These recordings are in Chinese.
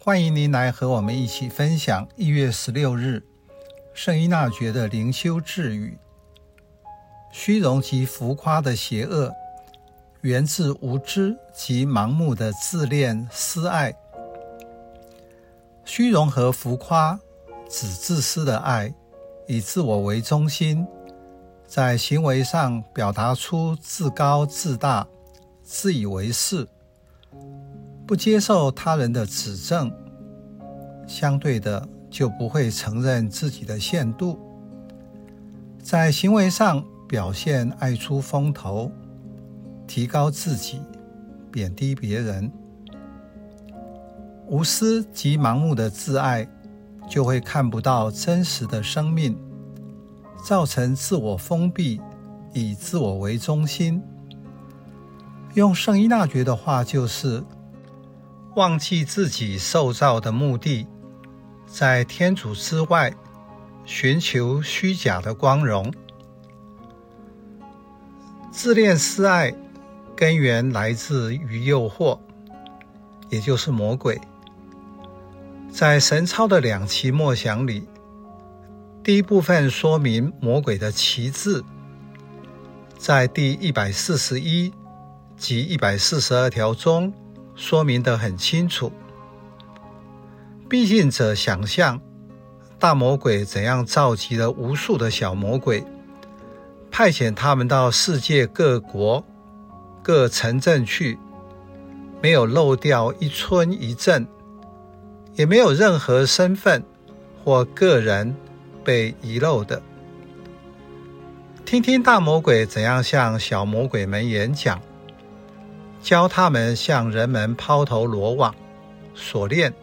欢迎您来和我们一起分享一月十六日圣依纳爵的灵修智语。虚荣及浮夸的邪恶，源自无知及盲目的自恋私爱。虚荣和浮夸指自私的爱，以自我为中心，在行为上表达出自高自大、自以为是，不接受他人的指正，相对的就不会承认自己的限度，在行为上表现爱出风头，提高自己，贬低别人。无私及盲目的自爱，就会看不到真实的生命，造成自我封闭，以自我为中心。用圣依纳爵的话就是：忘记自己受造的目的，在天主之外寻求虚假的光荣。自恋私爱根源来自于诱惑，也就是魔鬼。在神操的两期默想里，第一部分说明魔鬼的旗帜，在第一百四十一及一百四十二条中说明得很清楚。毕竟者想象大魔鬼怎样召集了无数的小魔鬼，派遣他们到世界各国各城镇去，没有漏掉一村一镇。也没有任何身份或个人被遗漏的。听听大魔鬼怎样向小魔鬼们演讲，教他们向人们抛头罗网、锁链，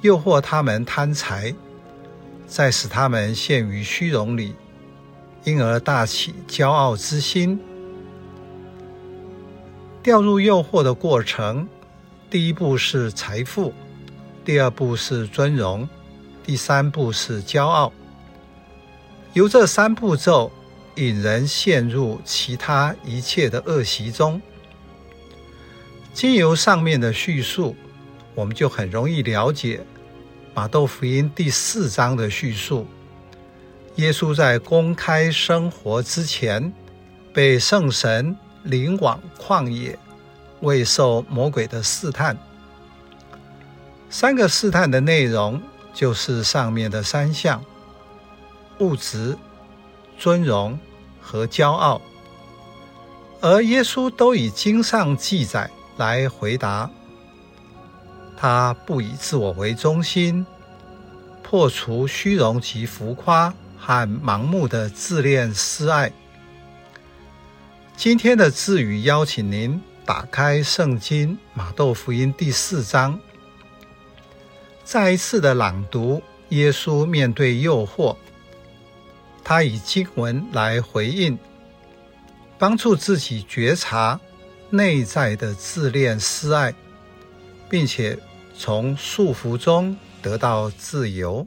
诱惑他们贪财，再使他们陷于虚荣里，因而大起骄傲之心。掉入诱惑的过程，第一步是财富。第二步是尊荣，第三步是骄傲。由这三步骤引人陷入其他一切的恶习中。经由上面的叙述，我们就很容易了解马窦福音第四章的叙述。耶稣在公开生活之前，被圣神领往旷野，为受魔鬼的试探。三个试探的内容就是上面的三项：物质、尊荣和骄傲。而耶稣都以经上记载来回答。他不以自我为中心，破除虚荣及浮夸和盲目的自恋私爱。今天的智语邀请您打开圣经马窦福音第四章。再一次的朗读，耶稣面对诱惑，他以经文来回应，帮助自己觉察内在的自恋私爱，并且从束缚中得到自由。